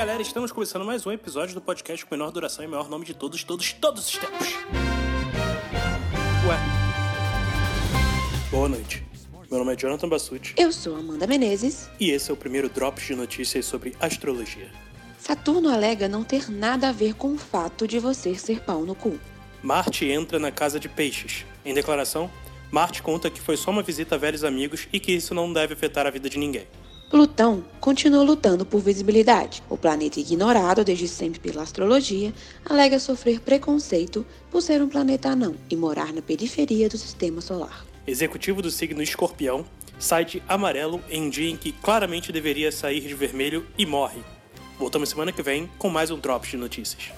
galera, estamos começando mais um episódio do podcast com menor duração e maior nome de todos, todos, todos os tempos. Ué. Boa noite. Meu nome é Jonathan Bassucci Eu sou Amanda Menezes. e esse é o primeiro Drops de notícias sobre astrologia. Saturno alega não ter nada a ver com o fato de você ser pau no cu. Marte entra na casa de peixes. Em declaração, Marte conta que foi só uma visita a velhos amigos e que isso não deve afetar a vida de ninguém. Plutão continua lutando por visibilidade. O planeta ignorado desde sempre pela astrologia alega sofrer preconceito por ser um planeta anão e morar na periferia do sistema solar. Executivo do signo Escorpião sai de amarelo em um dia em que claramente deveria sair de vermelho e morre. Voltamos semana que vem com mais um Drops de notícias.